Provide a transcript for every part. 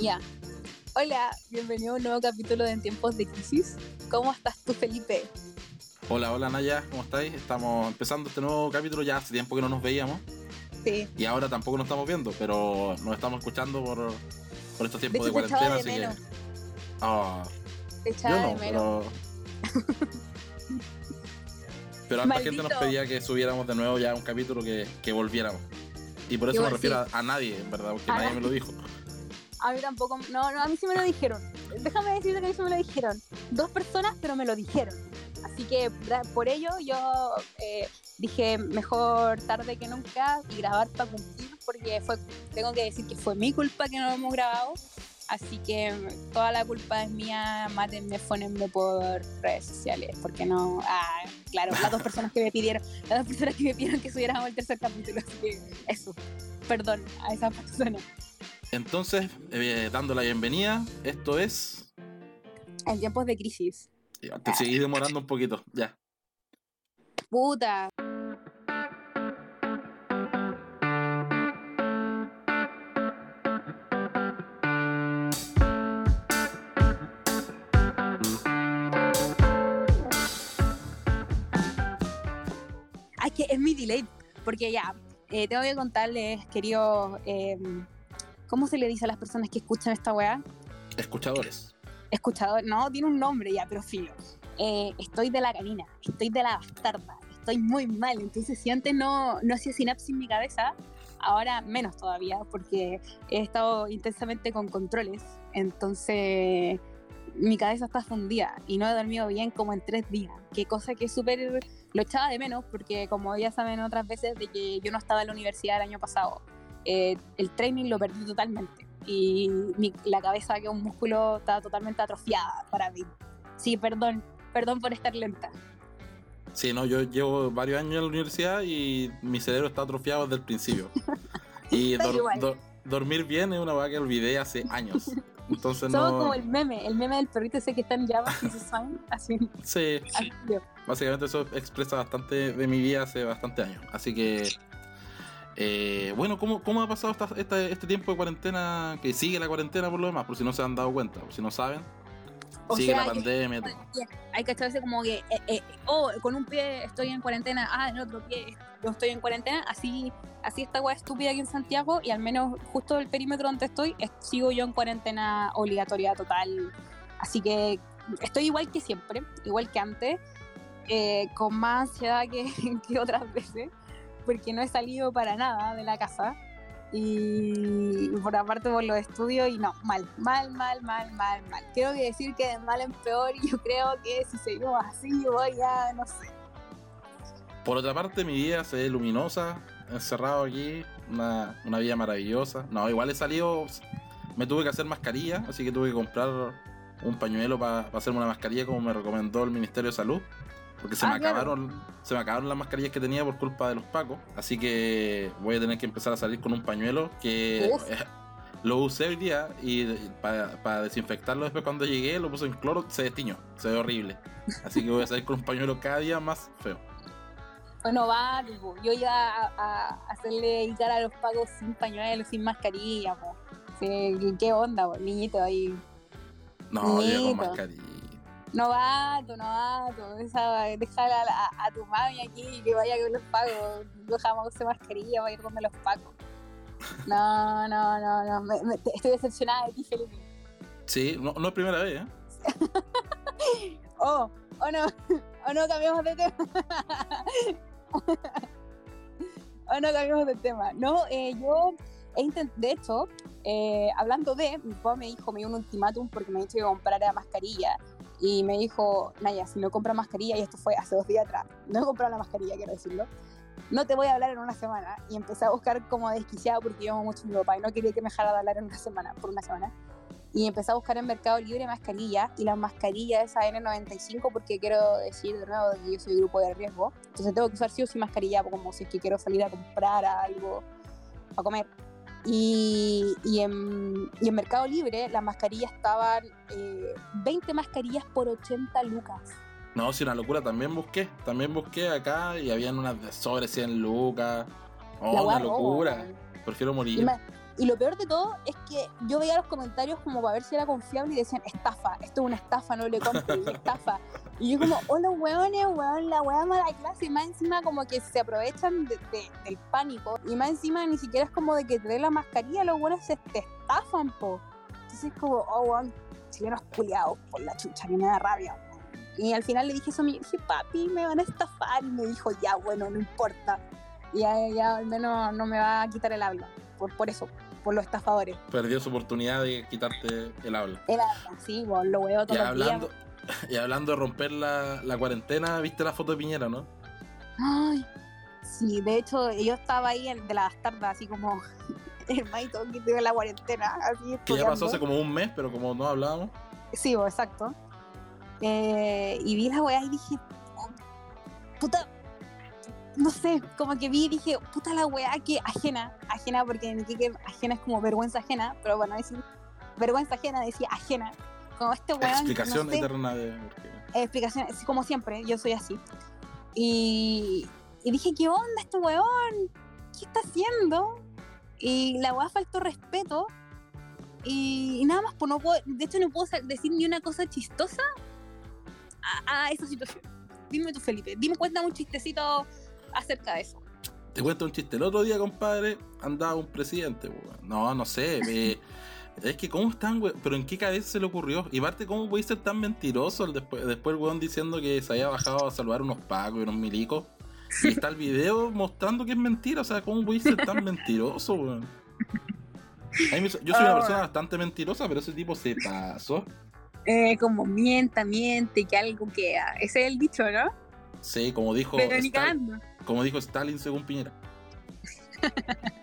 Ya. Hola, bienvenido a un nuevo capítulo de En Tiempos de Crisis. ¿Cómo estás tú, Felipe? Hola, hola Naya, ¿cómo estáis? Estamos empezando este nuevo capítulo, ya hace tiempo que no nos veíamos Sí. y ahora tampoco nos estamos viendo, pero nos estamos escuchando por, por estos tiempos de, echaba cuarentena, de así menos. que... Ah, Te yo echaba no, de menos. pero... pero harta gente nos pedía que subiéramos de nuevo ya un capítulo que, que volviéramos. Y por eso me refiero a, a nadie, en verdad, porque nadie me lo dijo. A mí tampoco. No, no, a mí sí me lo dijeron. Déjame decirte que a mí sí me lo dijeron. Dos personas, pero me lo dijeron. Así que por ello yo eh, dije mejor tarde que nunca y grabar para cumplir, porque fue, tengo que decir que fue mi culpa que no lo hemos grabado. Así que toda la culpa es mía, mátenme, fónenme por redes sociales, porque no. Ah, claro, las dos personas que me pidieron, las dos personas que me pidieron que subiéramos el tercer capítulo, así que eso. Perdón a esa persona. Entonces, eh, dando la bienvenida, esto es... En tiempos de crisis. Te seguí demorando un poquito, ya. Puta. Ay, que es mi delay. Porque ya, eh, tengo que contarles, queridos, eh, ¿cómo se le dice a las personas que escuchan esta weá? Escuchadores. escuchador, no, tiene un nombre ya, pero filo. Eh, estoy de la canina, estoy de la bastarda, estoy muy mal. Entonces, si antes no, no hacía sinapsis en mi cabeza, ahora menos todavía, porque he estado intensamente con controles. Entonces, mi cabeza está fundida y no he dormido bien como en tres días. Qué cosa que súper. Lo echaba de menos, porque como ya saben otras veces, de que yo no estaba en la universidad el año pasado, eh, el training lo perdí totalmente y mi- la cabeza que es un músculo está totalmente atrofiada para mí. Sí, perdón, perdón por estar lenta. Sí, no, yo llevo varios años en la universidad y mi cerebro está atrofiado desde el principio. Y dor- dor- dormir bien es una vaga que olvidé hace años. Entonces Somos no. como el meme, el meme del perrito ese que está en llamas y se saben, así, Sí, así yo. básicamente eso expresa bastante de mi vida hace bastante años. Así que. Eh, bueno, ¿cómo, ¿cómo ha pasado esta- esta- este tiempo de cuarentena? Que sigue la cuarentena por lo demás, por si no se han dado cuenta, por si no saben. O sigue sea, la pandemia. Hay que echarse como que, eh, eh, oh, con un pie estoy en cuarentena, ah, en el otro pie no estoy en cuarentena, así, así esta weá estúpida aquí en Santiago y al menos justo el perímetro donde estoy, es- sigo yo en cuarentena obligatoria total. Así que estoy igual que siempre, igual que antes, eh, con más ansiedad que, que otras veces, porque no he salido para nada de la casa. Y por aparte por los estudios, y no, mal, mal, mal, mal, mal, mal. Quiero decir que de mal en peor, yo creo que si seguimos así, voy a, no sé. Por otra parte, mi vida se ve luminosa, encerrado aquí, una, una vida maravillosa. No, igual he salido, me tuve que hacer mascarilla, así que tuve que comprar un pañuelo para hacerme una mascarilla como me recomendó el Ministerio de Salud. Porque se Ah, me claro. acabaron, se me acabaron las mascarillas que tenía por culpa de los pacos. Así que voy a tener que empezar a salir con un pañuelo que eh, lo usé hoy día y para desinfectarlo después cuando llegué lo puse en cloro, se destiñó, se ve horrible. Así que voy a salir con un pañuelo cada día más feo. Bueno, va, tipo, yo iba a, a hacerle dedicar a los pagos sin pañuelo, sin mascarilla, po. ¿Qué onda, po? niñito ahí? No, yo con mascarilla. Novato, novato, esa, déjala a, la- a tu mami aquí que vaya con los pagos. Yo jamás usé mascarilla para ir donde los pagos. No, no, no, no. me- me- estoy decepcionada de ti, Felipe. Sí, no, no es primera vez, ¿eh? Oh, oh no, oh no, cambiamos de tema. oh no, cambiamos de tema. No, eh, yo he de hecho, eh, hablando de, mi papá me dijo, me dio un ultimátum porque me ha dicho que comprara mascarilla. Y me dijo, Naya, si no compras mascarilla, y esto fue hace dos días atrás, no he comprado la mascarilla, quiero decirlo, no te voy a hablar en una semana. Y empecé a buscar como desquiciado porque yo amo mucho a papá y no quería que me dejara de hablar en una semana, por una semana. Y empecé a buscar en Mercado Libre mascarillas y las mascarillas esa N95 porque quiero decir de nuevo que yo soy grupo de riesgo. Entonces tengo que usar sí o sí mascarilla como si es que quiero salir a comprar algo para comer. Y, y, en, y en Mercado Libre las mascarillas estaban eh, 20 mascarillas por 80 lucas. No, sí, una locura. También busqué. También busqué acá y habían unas de sobre 100 lucas. Oh, una locura. weón. Prefiero morir. ma- y lo peor de todo es que yo veía los comentarios como para ver si era confiable y decían, estafa, esto es una estafa, no le compres, estafa. Y yo como, hola weones, weón, la weá mala clase, y más encima como que se aprovechan de- de- del pánico, y más encima ni siquiera es como de que te den la mascarilla, los weones se te estafan, po. Entonces como, oh weón, chilenos culiados por la chucha, que me da rabia. Y al final le dije eso a mi dije, papi, me van a estafar, y me dijo, ya, bueno, no importa. Y ya, ya al menos no me va a quitar el habla, por, por eso, por los estafadores. Perdió su oportunidad de quitarte el habla. Era así, weón, lo veo Y todos los hablando, días. y hablando de romper la, la cuarentena, ¿viste la foto de Piñera, no? Ay, sí, de hecho yo estaba ahí en- de las tardes, así como el maito que tuve la cuarentena, así Que ya pasó hace como un mes, pero como no hablábamos. Sí, bo, exacto. Eh, y vi la weá y dije, puta, no sé, como que vi y dije, puta la weá que ajena, ajena, porque en Iquique ajena es como vergüenza ajena, pero bueno, decir vergüenza ajena decía ajena. Como este weón. Explicación no sé, eterna de. porque- explicación, es como siempre, yo soy así. Y, y dije, ¿qué onda este weón? ¿Qué está haciendo? Y la weá faltó respeto. Y, y nada más, pues no puedo, de hecho no puedo decir ni una cosa chistosa a, a esa situación. Dime tú, Felipe, dime, cuéntame un chistecito acerca de eso. Te cuento un chiste. El otro día, compadre, andaba un presidente, weón. No, no sé. es que, ¿cómo están, weón? Pero ¿en qué cabeza se le ocurrió? Y parte, ¿cómo puede ser tan mentiroso? El después, después el weón diciendo que se había bajado a saludar unos pacos y unos milicos. Y está el video mostrando que es mentira. O sea, ¿cómo puede ser tan mentiroso, weón? Me- yo soy una persona bastante mentirosa, pero ese tipo se pasó. Eh, como mienta, miente, que algo queda. Ese es el dicho, ¿no? Sí, como dijo, Pero ni Stal- cagando. como dijo Stalin según Piñera.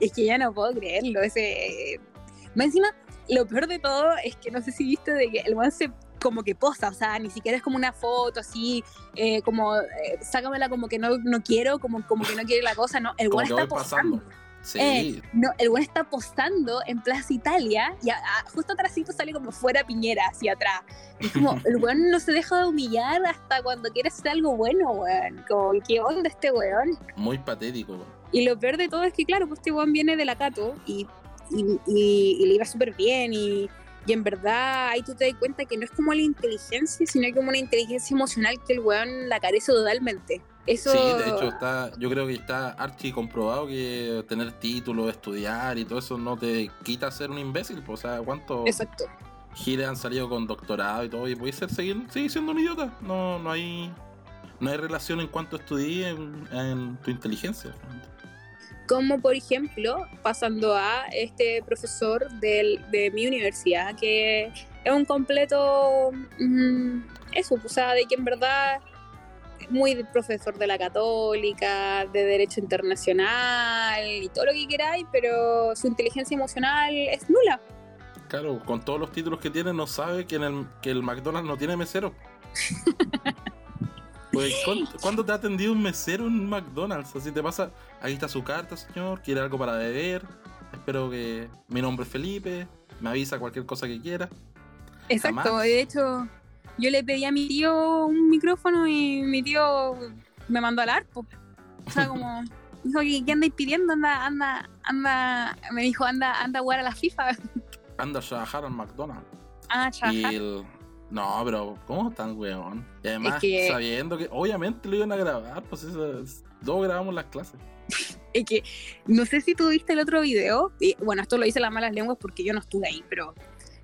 Es que ya no puedo creerlo. Ese. Más encima, lo peor de todo es que no sé si viste de que el weón se como que posa, o sea, ni siquiera es como una foto así, eh, como eh, sácamela como que no, no quiero, como, como que no quiere la cosa, no, el weón está voy pasando. Posando. Sí, Eh, No, el weón está postando en Plaza Italia y a- a- justo atrásito sale como fuera Piñera, hacia atrás. Y es como, el weón no se deja de humillar hasta cuando quiere hacer algo bueno, weón. Como, ¿qué onda este weón? muy patético, weón. Y lo peor de todo es que, claro, pues este weón viene de la Cato y, y, y- y le iba súper bien y, y en verdad ahí tú te das cuenta que no es como la inteligencia, sino como una inteligencia emocional que el weón la carece totalmente. Eso... Sí, de hecho está, yo creo que está archi comprobado que tener título, estudiar y todo eso no te quita ser un imbécil. pues, o sea, ¿cuántos Exacto. giles han salido con doctorado y todo? Y puedes ser, seguir, seguir siendo un idiota. No, no hay no hay relación en cuanto estudié en, en tu inteligencia. Como por ejemplo, pasando a este profesor del- de mi universidad, que es un completo, mm, eso, o sea, de que en verdad muy profesor de la católica, de derecho internacional y todo lo que queráis, pero su inteligencia emocional es nula. Claro, con todos los títulos que tiene, no sabe que, en el, que el McDonald's no tiene mesero. Pues, ¿cuándo, cuándo te ha atendido un mesero en un McDonald's? Así te pasa, ahí está su carta, señor, quiere algo para beber. Espero que mi nombre es Felipe, me avisa cualquier cosa que quiera. Exacto, Jamás. de hecho, yo le pedí a mi tío un micrófono y mi tío me mandó al arpo. O sea, como, dijo, ¿qué, andáis pidiendo? Anda, anda, anda, me dijo, anda, anda a jugar a la FIFA. Anda a trabajar al McDonald's. Ah, Y trabajar. el... No, pero ¿cómo tan weón? Y además, Es que- sabiendo que obviamente lo iban a grabar, pues eso es- todos grabamos las clases. Es que, no sé si tú viste el otro video, y, bueno, esto lo dice las malas lenguas porque yo no estuve ahí, pero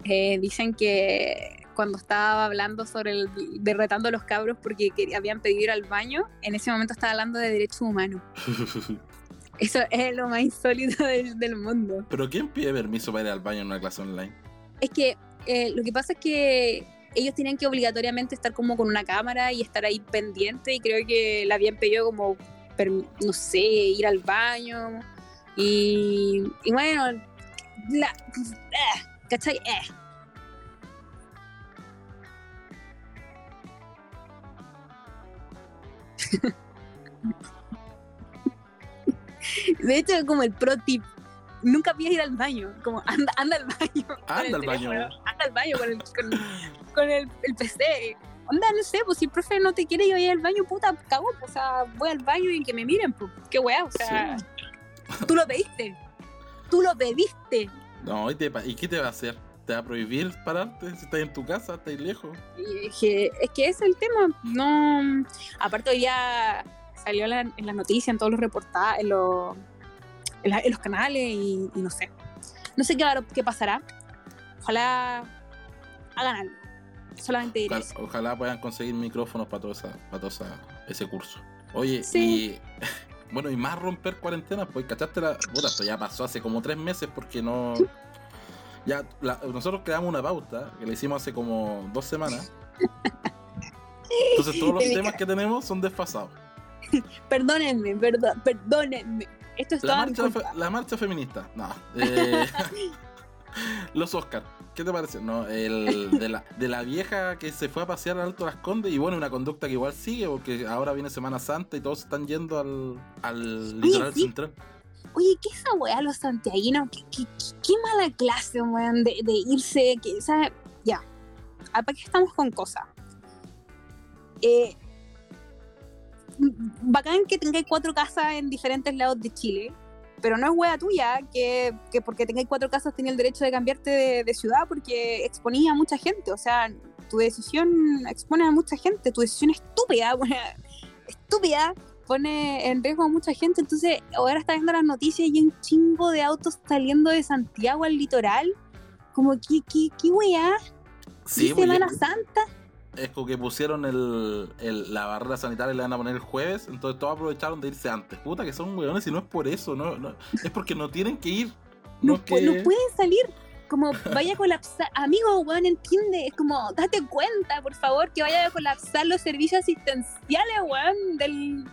eh, dicen que cuando estaba hablando sobre el, derretando a los cabros porque que- habían pedido ir al baño, en ese momento estaba hablando de derechos humanos. Eso es lo más insólito del, del mundo. pero ¿quién pide permiso para ir al baño en una clase online? Es que eh, lo que pasa es que ellos tenían que obligatoriamente estar como con una cámara y estar ahí pendiente y creo que le habían pedido como, no sé, ir al baño y, y bueno, la, eh, ¿cachai? Eh. De hecho, como el pro tip, nunca pidas ir al baño, como anda, anda al baño. Anda al baño. Anda al baño con el, con, con el, el PC. Onda, no sé, pues si el profe no te quiere yo ir al baño, puta, cago, pues, o sea, voy al baño y que me miren, pues, qué weá, o sea, tú lo pediste. tú lo pediste. No, ¿y, te ¿y qué te va a hacer? ¿Te va a prohibir pararte si estás en tu casa, estás lejos? Es que, es que es el tema. No, aparte ya salió la- en las noticias, en todos los reportajes, en, los- en la- en los canales y, y no sé. No sé qué, qué pasará. Ojalá hagan algo. Solamente diré Ojalá, ojalá puedan conseguir micrófonos para todo, esa, para todo esa- ese curso. Oye, Sí. y bueno, y más romper cuarentena, pues cachaste la. Puta, esto ya pasó hace como tres meses porque no. Ya, la- nosotros creamos una pauta que la hicimos hace como dos semanas. Entonces todos los temas que tenemos son desfasados. Perdónenme, perdón, perdónenme. Esto es La toda mi marcha, culpa. la marcha feminista. No. eh, los Oscar. ¿Qué te parece? No, el de la, de la vieja que se fue a pasear al Alto Las Condes y bueno, una conducta que igual sigue porque ahora viene Semana Santa y todos están yendo al, al litoral sí. central. Oye, ¿qué esa weá los santiaguinos? ¿Qué, qué, qué- qué mala clase, weón, de, de irse? Que, o sea, ya. ¿Para qué estamos con cosas? Eh, bacán que tengáis cuatro casas en diferentes lados de Chile, pero no es wea tuya que, que porque tengáis cuatro casas tenía el derecho de cambiarte de, de ciudad porque exponía a mucha gente. O sea, tu decisión expone a mucha gente, tu decisión estúpida, wea, estúpida, pone en riesgo a mucha gente. Entonces, ahora está viendo las noticias y hay un chingo de autos saliendo de Santiago al litoral. Como, ¿qué, qué, qué weá? Sí, ¿Qué pues, Semana Santa? es como que pusieron el, el- la barrera sanitaria y le van a poner el jueves, entonces todos aprovecharon de irse antes. Puta, que son weones y no es por eso, no, no, es porque no tienen que ir. No, No, es pu- que... no pueden salir. Como vaya a colapsar. Amigo, weón, entiende. Es como, date cuenta, por favor, que vaya a colapsar los servicios asistenciales, weón, del,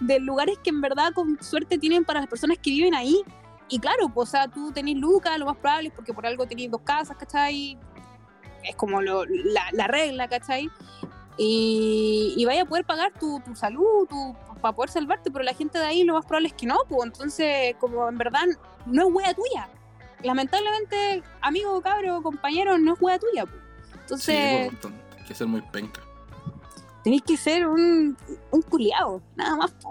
de lugares que en verdad con suerte tienen para las personas que viven ahí. Y claro, pues, o sea, tú tenés lucas, lo más probable es porque por algo tenés dos casas, ¿cachai? Es como la, la regla, ¿cachai? Y, y vaya a poder pagar tu, tu salud, para poder salvarte, pero la gente de ahí lo más probable es que no, pues entonces, como en verdad no es wea tuya. Lamentablemente, amigo, cabro, compañero, no es wea tuya. Sí, Entonces, tanto, hay que ser muy penca. tenéis que ser un, un culiao, nada más. po.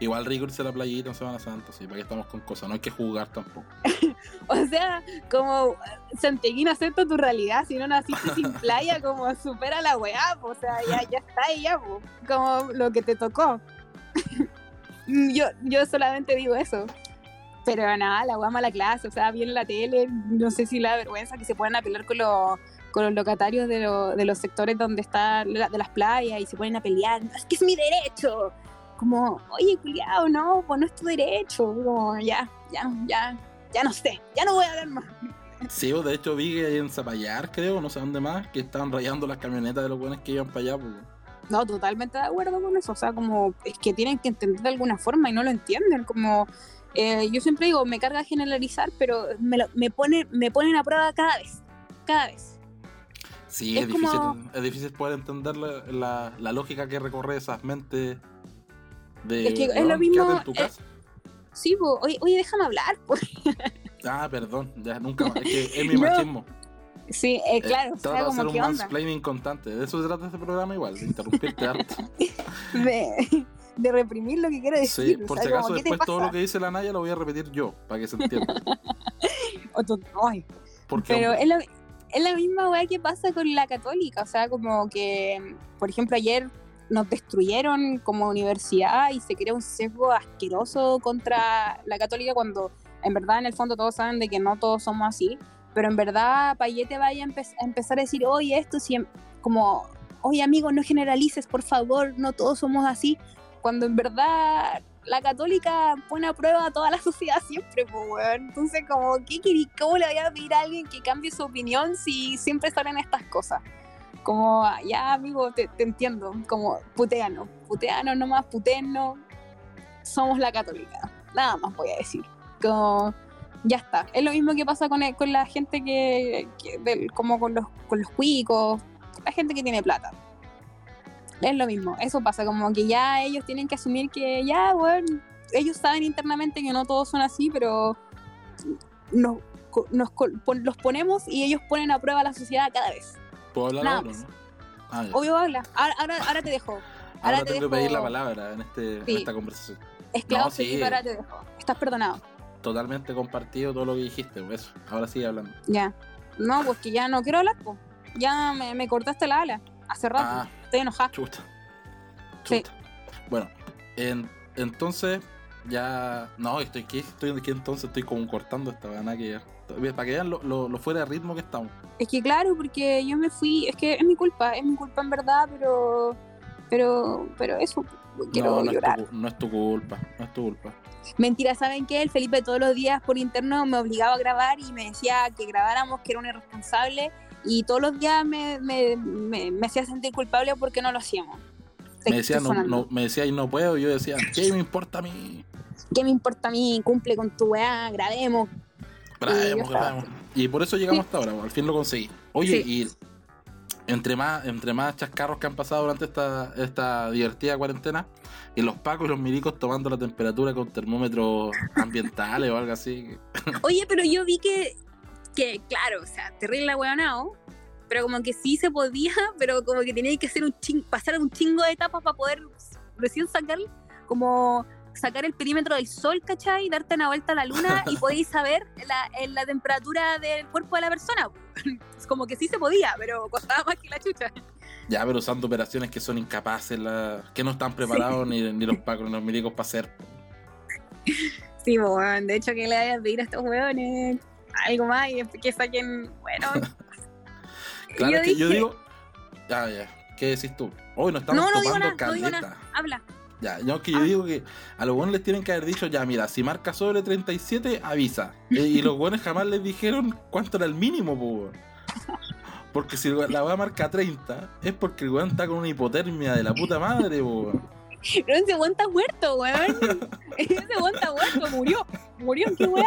Igual a la playita en Semana Santa, sí, para que estamos con cosas, no hay que jugar tampoco. O sea, como Santiaguín acepta tu realidad, si no naciste sin playa, como supera la weá, po, o sea, ya, ya está ya, po, como lo que te tocó. yo, yo solamente digo eso. Pero nada, la weá mala clase, o sea, viene la tele, no sé si la vergüenza que se pueden apelar con los con los locatarios de, lo- de los sectores donde están la- de las playas y se ponen a pelear, "No, es que es mi derecho. Como, oye, culiao, no, pues no es tu derecho. Como, ya, ya, ya, ya no sé, ya no voy a hablar más. Sí, o de hecho vi que en Zapallar, creo, no sé dónde más, que estaban rayando las camionetas de los buenos que iban para allá. pues. No, totalmente de acuerdo con eso. O sea, como es que tienen que entender de alguna forma y no lo entienden. Como eh, yo siempre digo, me carga generalizar, pero me, lo- me, pone, me ponen a prueba cada vez. Cada vez. Sí, Es es, difícil, como- es difícil poder entender la, la- la lógica que recorre esas mentes de Es que es "Weón, lo mismo, en tu eh, casa. Sí, oye, oye, déjame hablar. po. Ah, perdón, ya nunca más. Es que es mi machismo. Sí, eh, Eh, claro, o Trata de hacer un mansplaining constante. De eso se trata este programa igual, de interrumpirte harto. De, de reprimir lo que quiero decir. Sí, o por sea, si acaso como, ¿qué te después todo lo que dice la Naya lo voy a repetir yo, para que se entienda. Pero es la, es la misma weá que pasa con la católica, o sea, como que, por ejemplo, ayer nos destruyeron como universidad y se crea un sesgo asqueroso contra la católica cuando en verdad en el fondo todos saben de que no todos somos así, pero en verdad Payete vaya a, empe- a empezar a decir, oye, esto em-", como, oye amigo, no generalices, por favor, no todos somos así, cuando en verdad la católica pone a prueba a toda la sociedad siempre, pues, weón. Entonces, como, ¿qué ¿cómo le voy a pedir a alguien que cambie su opinión si siempre salen estas cosas? Como, ya, amigo, te, te entiendo. Como, puteano. Puteano nomás, puteano. Somos la católica. Nada más voy a decir. Como, ya está. Es lo mismo que pasa con, el- con la gente que, que del- como con los, con los cuicos, la gente que tiene plata. Es lo mismo, eso pasa, como que ya ellos tienen que asumir que ya, bueno, ellos saben internamente que no todos son así, pero nos, nos pon- los ponemos y ellos ponen a prueba la sociedad cada vez. ¿puedo hablar nada ahora, más. no? Ah. Obvio, habla. Ahora, ahora, ahora te dejo. Ahora te tengo que pedir la palabra en, este, en esta conversación. Esclavo No, sí. ahora te dejo. Estás perdonado. totalmente compartido todo lo que dijiste, pues eso. Ahora sigue hablando. Ya. No, pues que ya no quiero hablar, pues. Ya me, me cortaste la ala. Hace rato. Ah. Estoy enojada. Chuta. Sí. Chuta. Bueno, en- entonces ya. No, estoy aquí, estoy aquí entonces, estoy como cortando esta gana que Para que vean lo, lo- lo fuera de ritmo que estamos. Es que claro, porque yo me fui, es que es mi culpa, es mi culpa en verdad, pero pero pero eso quiero no, no es, llorar. tu, no es tu culpa, no es tu culpa. Mentira, ¿saben qué? El Felipe todos los días por interno me obligaba a grabar y me decía que grabáramos, que era un irresponsable y todos los días me, me, me, me hacía sentir culpable porque no lo hacíamos. Me decía, no, no, me decía, y no puedo, y yo decía, ¿qué me importa a mí? ¿Qué me importa a mí? Cumple con tu weá, grabemos. Grabemos, yo grabemos. Y por eso llegamos hasta ahora, al fin lo conseguí. Oye, Sí. y entre más, entre más chascarros que han pasado durante esta, esta divertida cuarentena, y los pacos y los milicos tomando la temperatura con termómetros ambientales o algo así. Oye, pero yo vi que, que claro, o sea, terrible weonao, pero como que sí se podía, pero como que tenía que hacer un ching, pasar un chingo de etapas para poder recién sacar, como sacar el perímetro del sol, ¿cachai? Darte una vuelta a la luna y podéis saber la, la temperatura del cuerpo de la persona. Es como que sí se podía, pero costaba más que la chucha. Ya, pero usando operaciones que son incapaces, la- que no están preparados ni, ni los pacos ni los milicos para hacer. Sí, weón, de hecho que le vayas a pedir a estos weones algo más y que saquen, bueno. Claro, yo es que yo digo. Ya, ya. ¿Qué decís tú? Hoy nos estamos No, no digo nada, no digo habla. Ya, yo que yo Ah. digo que a los buenos les tienen que haber dicho, ya, mira, si marca sobre 37, avisa. Eh, y los buenos jamás les dijeron cuánto era el mínimo, weón. Porque si la weá marca 30, es porque el weón está con una hipotermia de la puta madre, po. Pero ese weón está muerto, weón. ese weón está muerto, murió. Murió, qué weá.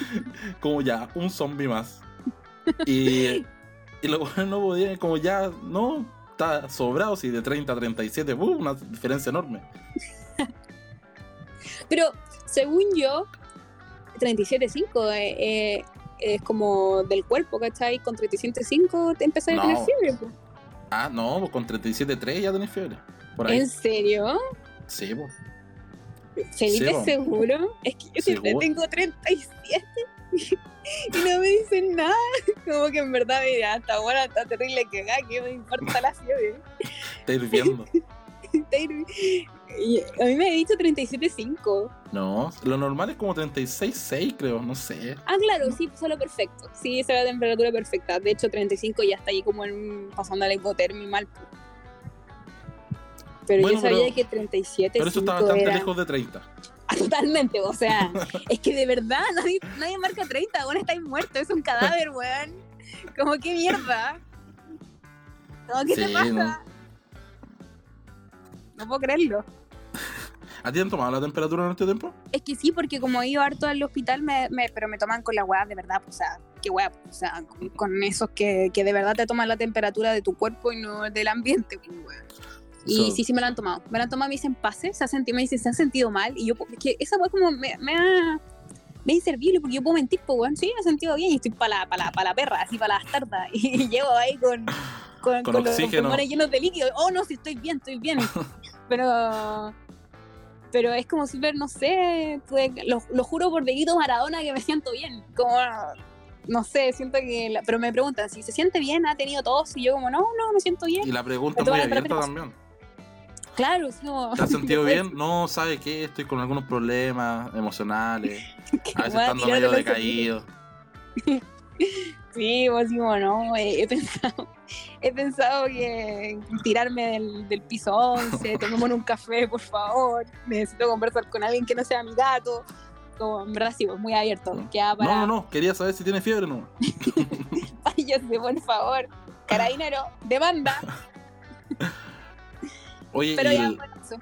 Como ya, un zombie más. Y, y los no podían, como ya, no, está sobrado, si de 30 a 37, uh, una diferencia enorme. Pero según yo, 37.5 eh, eh, es como del cuerpo, ¿cachai? Con 37.5 te empezás a No. tener fiebre. po. Ah, no, pues con 37.3 ya tenés fiebre. Por ahí. ¿En serio? Sí, pues. ¿Felipe Sí, po. seguro? Es que yo siempre tengo 37 y no me dicen nada. Como que en verdad, mira, está buena, está terrible que que me importa la fiebre. Está hirviendo. Está hirvi- y A mí me ha dicho 37.5. No, lo normal es como 36.6, creo, no sé. Ah, claro, sí, solo perfecto. Sí, esa es la temperatura perfecta. De hecho, 35 ya está ahí como en, pasando a la hipotermia mal. Pero Bueno, yo sabía pero- que 37 Pero eso está bastante lejos de 30. Ah, Totalmente, o sea, es que de verdad nadie, nadie marca 30, weón, estáis muerto, es un cadáver, weón. Como que mierda. Como, ¿qué te pasa? no. No. puedo creerlo. ¿A ti han tomado la temperatura en este tiempo? Es que sí, porque como he ido harto al hospital, me, me- pero me toman con la weá de verdad, pues, o sea, qué weá, pues, o sea, con, con esos que, que de verdad te toman la temperatura de tu cuerpo y no del ambiente, pues, weá. Y sí, sí me la han tomado. Me la han tomado, me dicen pase, se ha sentido, me dicen, se han sentido mal. Y yo, que esa weá como me, me ha. Me es inservible porque yo puedo mentir, pues, weón. Sí, me he sentido bien y estoy para la, pa la, pa la perra, así para la bastarda. Y llevo ahí con, con, Con con los pulmones llenos de líquido. Oh, no, sí, estoy bien, estoy bien. Pero. Pero es como súper, no sé, lo, lo juro por Benito Maradona que me siento bien. Como, no sé, siento que. la- pero me preguntan si se siente bien, ha tenido tos. Y yo, como, no, no, me siento bien. Y la pregunta muy abierta también. Claro, como. ¿Te has sentido bien? No, ¿sabe qué? Estoy con algunos problemas emocionales. A veces estando medio decaído. Sí, pues sí, bueno, he, he pensado, he pensado que tirarme del, del piso 11, tomémonos un café, por favor, necesito conversar con alguien que no sea mi gato. Como, en verdad sí, pues muy abierto. Queda para No, no, no. Quería saber si tiene fiebre o no. váyase, por favor. Carabinero, demanda. Oye, Pero y ya, el- bueno, eso.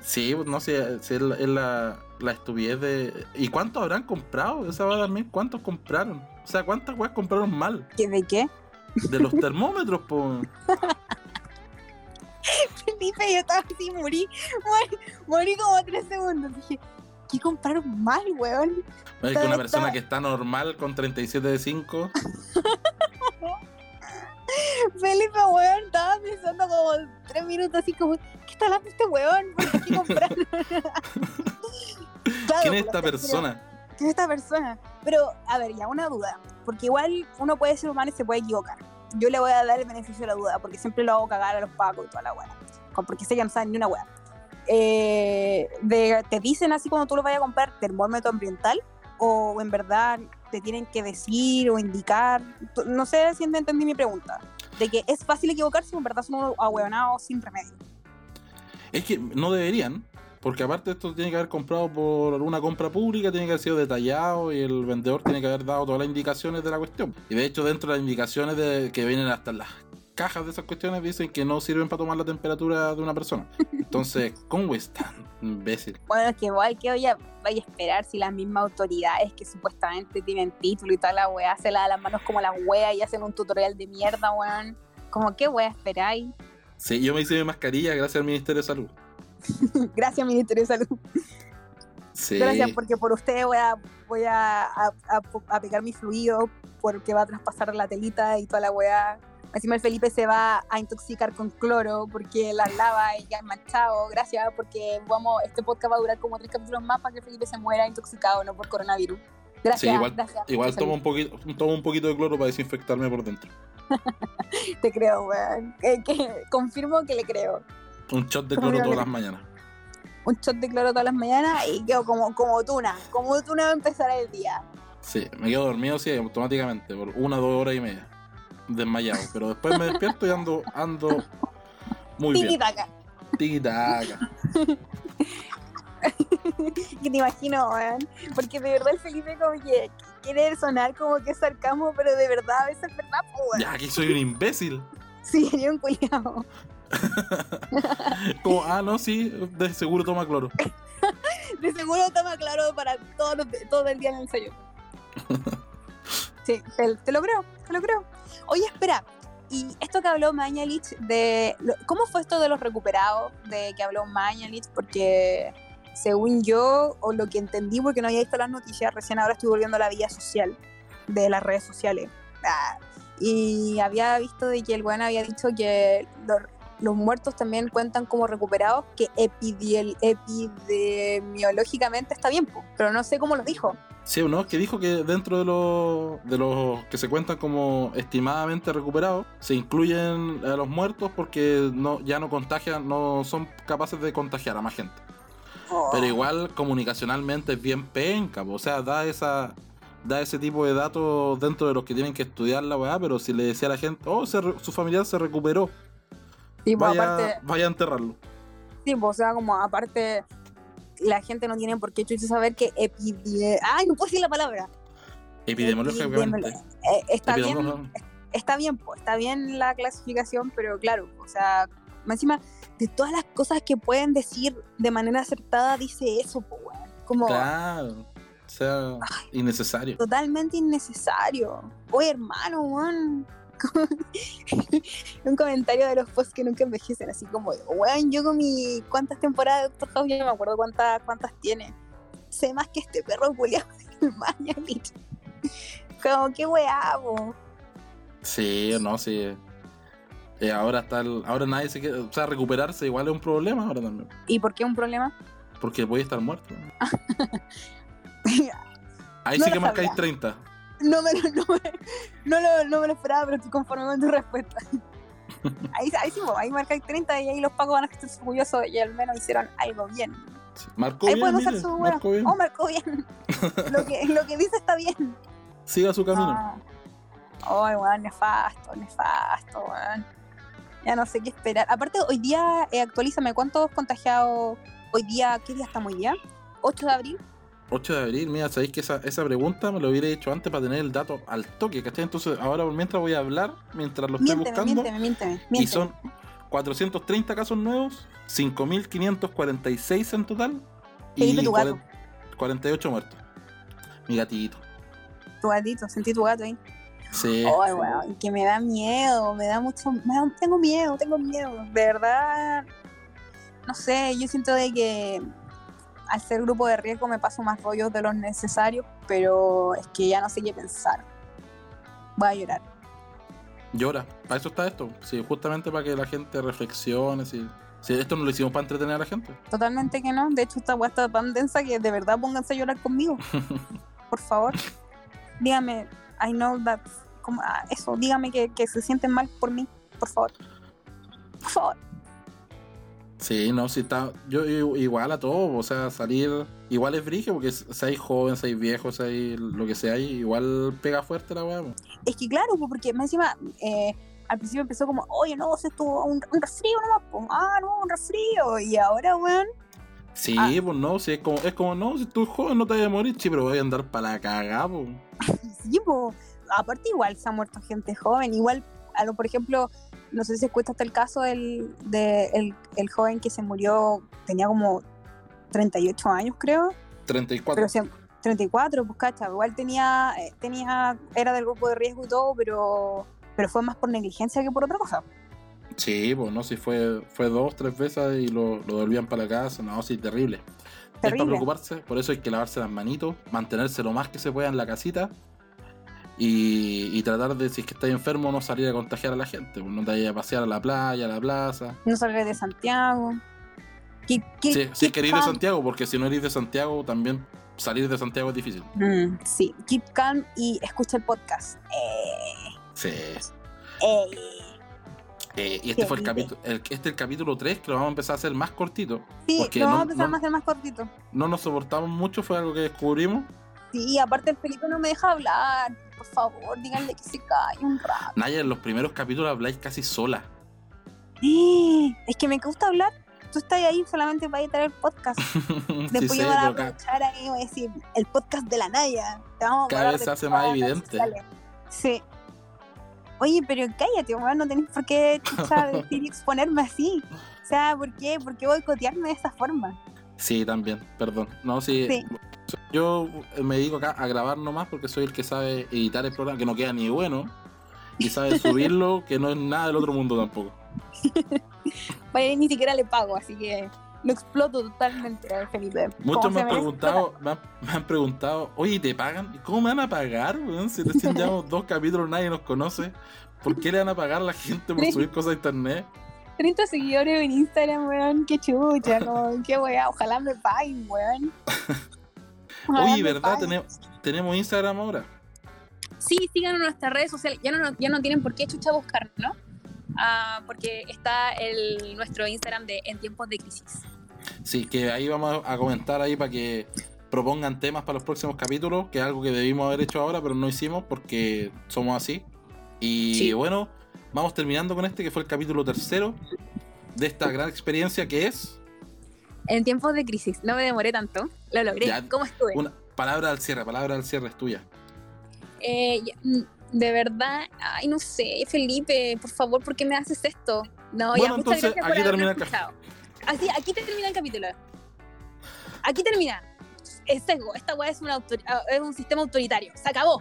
sí, no sé, si es, la, es la, la estupidez de... ¿Y cuántos habrán comprado? Esa va también, ¿cuántos compraron? O sea, ¿cuántas weas compraron mal? ¿Qué de qué? De los termómetros, pues. Felipe, yo estaba así, morí, morí, morí como tres segundos. Dije, ¿qué compraron mal, weón? Es que una persona está- que está normal con 37 de 5, Felipe, weón, estaba pensando como tres minutos así como, ¿qué está hablando este weón? ¿Por qué compraron? Claro, ¿quién es esta persona? ¿Qué es esta persona? Pero, a ver, ya, una duda. Porque igual uno puede ser humano y se puede equivocar. Yo le voy a dar el beneficio de la duda, porque siempre lo hago cagar a los pacos y toda la weá. Porque sé que no saben ni una weá. Eh, de, ¿Te dicen así cuando tú lo vayas a comprar termómetro ambiental? ¿O en verdad te tienen que decir o indicar? No sé si entendí mi pregunta. De que es fácil equivocarse o en verdad son ahueonados sin remedio. Es que no deberían, porque aparte esto tiene que haber comprado por una compra pública, tiene que haber sido detallado y el vendedor tiene que haber dado todas las indicaciones de la cuestión. Y de hecho dentro de las indicaciones de, que vienen hasta las cajas de esas cuestiones dicen que no sirven para tomar la temperatura de una persona. Entonces, ¿cómo es tan imbécil? Bueno, es que igual que voy a, vaya a esperar si las mismas autoridades que supuestamente tienen título y toda la weá se la dan las manos como las weas y hacen un tutorial de mierda, weón. Como, ¿qué weá esperáis? Sí, yo me hice mi mascarilla gracias al Ministerio de Salud. Gracias, Ministerio de Salud. Sí. Gracias, porque por ustedes voy a, voy a, a, a- a pegar mi fluido, porque va a traspasar la telita y toda la weá. Encima el Felipe se va a intoxicar con cloro porque la lava y ya es manchado. Gracias, porque vamos, este podcast va a durar como tres capítulos más para que Felipe se muera intoxicado, no por coronavirus. Gracias, Sí, igual- gracias. Igual tomo un, poquito, tomo un poquito de cloro para desinfectarme por dentro. Te creo, weón. Eh, que- confirmo que le creo. Un shot de cloro todas las mañanas. Un shot de cloro todas las mañanas y quedo como, como tuna. Como tuna va a empezar el día. Sí, me quedo dormido sí, automáticamente, por una o dos horas y media. Desmayado. Pero después me despierto y ando, ando muy bien. Tiki-taka. Tiki-taka. que te imagino, weón. Porque de verdad el Felipe como que quiere sonar como que es sarcasmo, pero de verdad a veces es verdad, pues. Ya, aquí soy un imbécil. Sí, sería un culiao. Como, ah, no, sí, de seguro toma cloro. De seguro toma claro para todos los- todo el día en el ensayo. Sí, te, te lo creo, te lo creo. Oye, espera. Y esto que habló Mañalich de... lo- ¿Cómo fue esto de los recuperados de que habló Mañalich? Porque según yo, o lo que entendí, porque no había visto las noticias, recién ahora estoy volviendo a la vida social de las redes sociales. Ah, y había visto de que el buen había dicho que los, muertos también cuentan como recuperados, que epidemiológicamente está bien, pero no sé cómo lo dijo. Sí, ¿no? Que dijo que dentro de los, de los que se cuentan como estimadamente recuperados, se incluyen a los muertos porque no, ya no contagian, no son capaces de contagiar a más gente. Pero igual comunicacionalmente es bien penca, po. o sea, da esa da ese tipo de datos dentro de los que tienen que estudiar la weá, pero si le decía a la gente, oh, se re- su familiar se recuperó, Sí, vaya, aparte, vaya a enterrarlo. sí, pues, o sea, como aparte, la gente no tiene por qué chucha saber que epidemia... Ay, no puedo decir la palabra. Epidemiológicamente. Eh, está bien, está bien, está bien la clasificación, pero claro, o sea, encima de todas las cosas que pueden decir de manera acertada, dice eso, pues. Como Claro. O sea, innecesario. totalmente innecesario. Oye, hermano, Un comentario de los posts que nunca envejecen, así como, weón, yo con mi. ¿Cuántas temporadas de Doctor House? Yo no me acuerdo cuántas, cuántas tiene. Sé más que este perro culiado del Mañalich. Como, qué weá, po. Sí, no, sí. Eh, ahora está el- ahora nadie se quiere, o sea, recuperarse igual es un problema ahora también, ¿Y por qué un problema? porque voy a estar muerto. Ahí No sí que marcáis sabía. 30. No me, lo, no, me, no, lo, no me lo esperaba, pero estoy conforme con tu respuesta. Ahí, ahí sí, ahí marcáis 30 y ahí los pacos van a estar orgullosos y al menos hicieron algo bien. Sí, Marcó ahí bien, pueden usar mire, su marcó bien. Oh, marcó bien. lo, que, lo que dice está bien. Siga su camino. Ah. Ay, weón, nefasto, nefasto, weón. Ya no sé qué esperar. Aparte, hoy día, eh, actualízame, ¿cuántos contagiados hoy día? ¿Qué día estamos hoy día? ¿8 de abril? 8 de abril, mira, sabéis que esa, esa pregunta me lo hubiera hecho antes para tener el dato al toque, ¿cachai? Entonces, ahora mientras voy a hablar, mientras lo estoy Miénteme, buscando, miénteme, miénteme, y son 430 casos nuevos, 5.546 en total, y tu gato. 40 48 muertos. Mi gatito. Tu gatito, sentí tu gato ahí. Sí. Ay, weón, que me da miedo, me da mucho, me da- tengo miedo, tengo miedo, de verdad, no sé, yo siento de que al ser grupo de riesgo me paso más rollos de los necesarios, pero es que ya no sé qué pensar. Voy a llorar. Llora. Para eso está esto. Sí, justamente para que la gente reflexione. Si, si esto no lo hicimos para entretener a la gente. Totalmente que no, de hecho esta weá está tan densa que de verdad pónganse a llorar conmigo. por favor. Dígame, I know that. Como, ah, eso, dígame que, que se sienten mal por mí, por favor. Por favor. Sí, no, si está. Yo igual a todo, o sea, salir. Igual es brillo, porque seáis joven, seáis viejo, seáis lo que sea, igual pega fuerte la weá. Es que claro, porque más encima, eh, al principio empezó como, oye, no, se estuvo un, un resfrío nomás, ah, no, un resfrío. Y ahora, weón, Sí, Ah. pues no, si es como, es como, no, si tú joven no te vas a morir, sí, pero voy a andar para la cagada, pues. sí, pues, aparte igual se ha muerto gente joven, igual, a lo, por ejemplo, no sé si escuchaste el caso del de el, el joven que se murió, tenía como 38 años, creo, 34. pero se, 34, pues cacha, igual tenía, eh, tenía, era del grupo de riesgo y todo, pero, pero fue más por negligencia que por otra cosa. Sí, pues no, si fue, fue dos, tres veces y lo, lo devolvían para la casa, no, sí, terrible. Es para Terrible. preocuparse, por eso hay que lavarse las manitos, mantenerse lo más que se pueda en la casita y, y tratar de, si es que estás enfermo, no salir a contagiar a la gente, pues no te vayas a pasear a la playa, a la plaza. No salgas de Santiago. ¿Qué, qué- Sí, si de Santiago, porque si no eres de Santiago, también salir de Santiago es difícil. Mm, sí, keep calm y escucha el podcast. Eh, Sí. eh. Eh, y este fue el capítulo, el, este es el capítulo 3, que lo vamos a empezar a hacer más cortito. Sí, lo no- vamos a empezar no- a hacer más cortito. No nos soportamos mucho, fue algo que descubrimos. Sí, aparte el Felipe no me deja hablar. Por favor, díganle que se calle un rato. Naya, en los primeros capítulos habláis casi sola. Eh, Es que me gusta hablar. Tú estás ahí solamente para editar el podcast. sí Después sé, yo voy a aprovechar ahí y voy a decir el podcast de la Naya. Te vamos a Cada vez se hace más evidente. Sí. Oye, pero cállate, weón, no tenés por qué chucha, decir y exponerme así. O sea, ¿por qué? ¿Por qué boicotearme de esa forma? Sí, también, perdón. No, sí. Sí. Yo me dedico acá a grabar nomás porque soy el que sabe editar el programa, que no queda ni bueno. Y sabe subirlo, que no es nada del otro mundo tampoco. Vaya, ni siquiera le pago, así que lo exploto totalmente a Felipe. Muchos me han preguntado, me han, me han preguntado, oye, ¿te pagan? ¿Y cómo me van a pagar, weón? Si recién llevamos dos capítulos, nadie nos conoce. ¿Por qué le van a pagar a la gente por subir cosas a internet? 30 seguidores en Instagram, weón. Qué chucha, como, qué weá. Ojalá me paguen, weón. Oye, ¿verdad? Tenemos, tenemos Instagram ahora. Sí, síganos en nuestras redes sociales. Ya no, ya no tienen por qué chucha buscar, ¿no? Ah, porque está el, nuestro Instagram de En Tiempos de Crisis. Sí, que ahí vamos a comentar ahí para que propongan temas para los próximos capítulos, que es algo que debimos haber hecho ahora, pero no hicimos porque somos así. Y Sí. bueno, vamos terminando con este que fue el capítulo tercero de esta gran experiencia que es En Tiempos de Crisis. No me demoré tanto. Lo logré. Ya, ¿Cómo estuve? una palabra al cierre, palabra al cierre es tuya. Eh, ya, mm, de verdad, ay, no sé, Felipe, por favor, ¿por qué me haces esto? No, ya, Bueno, muchas entonces, gracias por aquí termina el escuchado. Así, aquí termina el capítulo. Aquí termina. Es sesgo, esta weá es, una ah, es un sistema autoritario. Se acabó.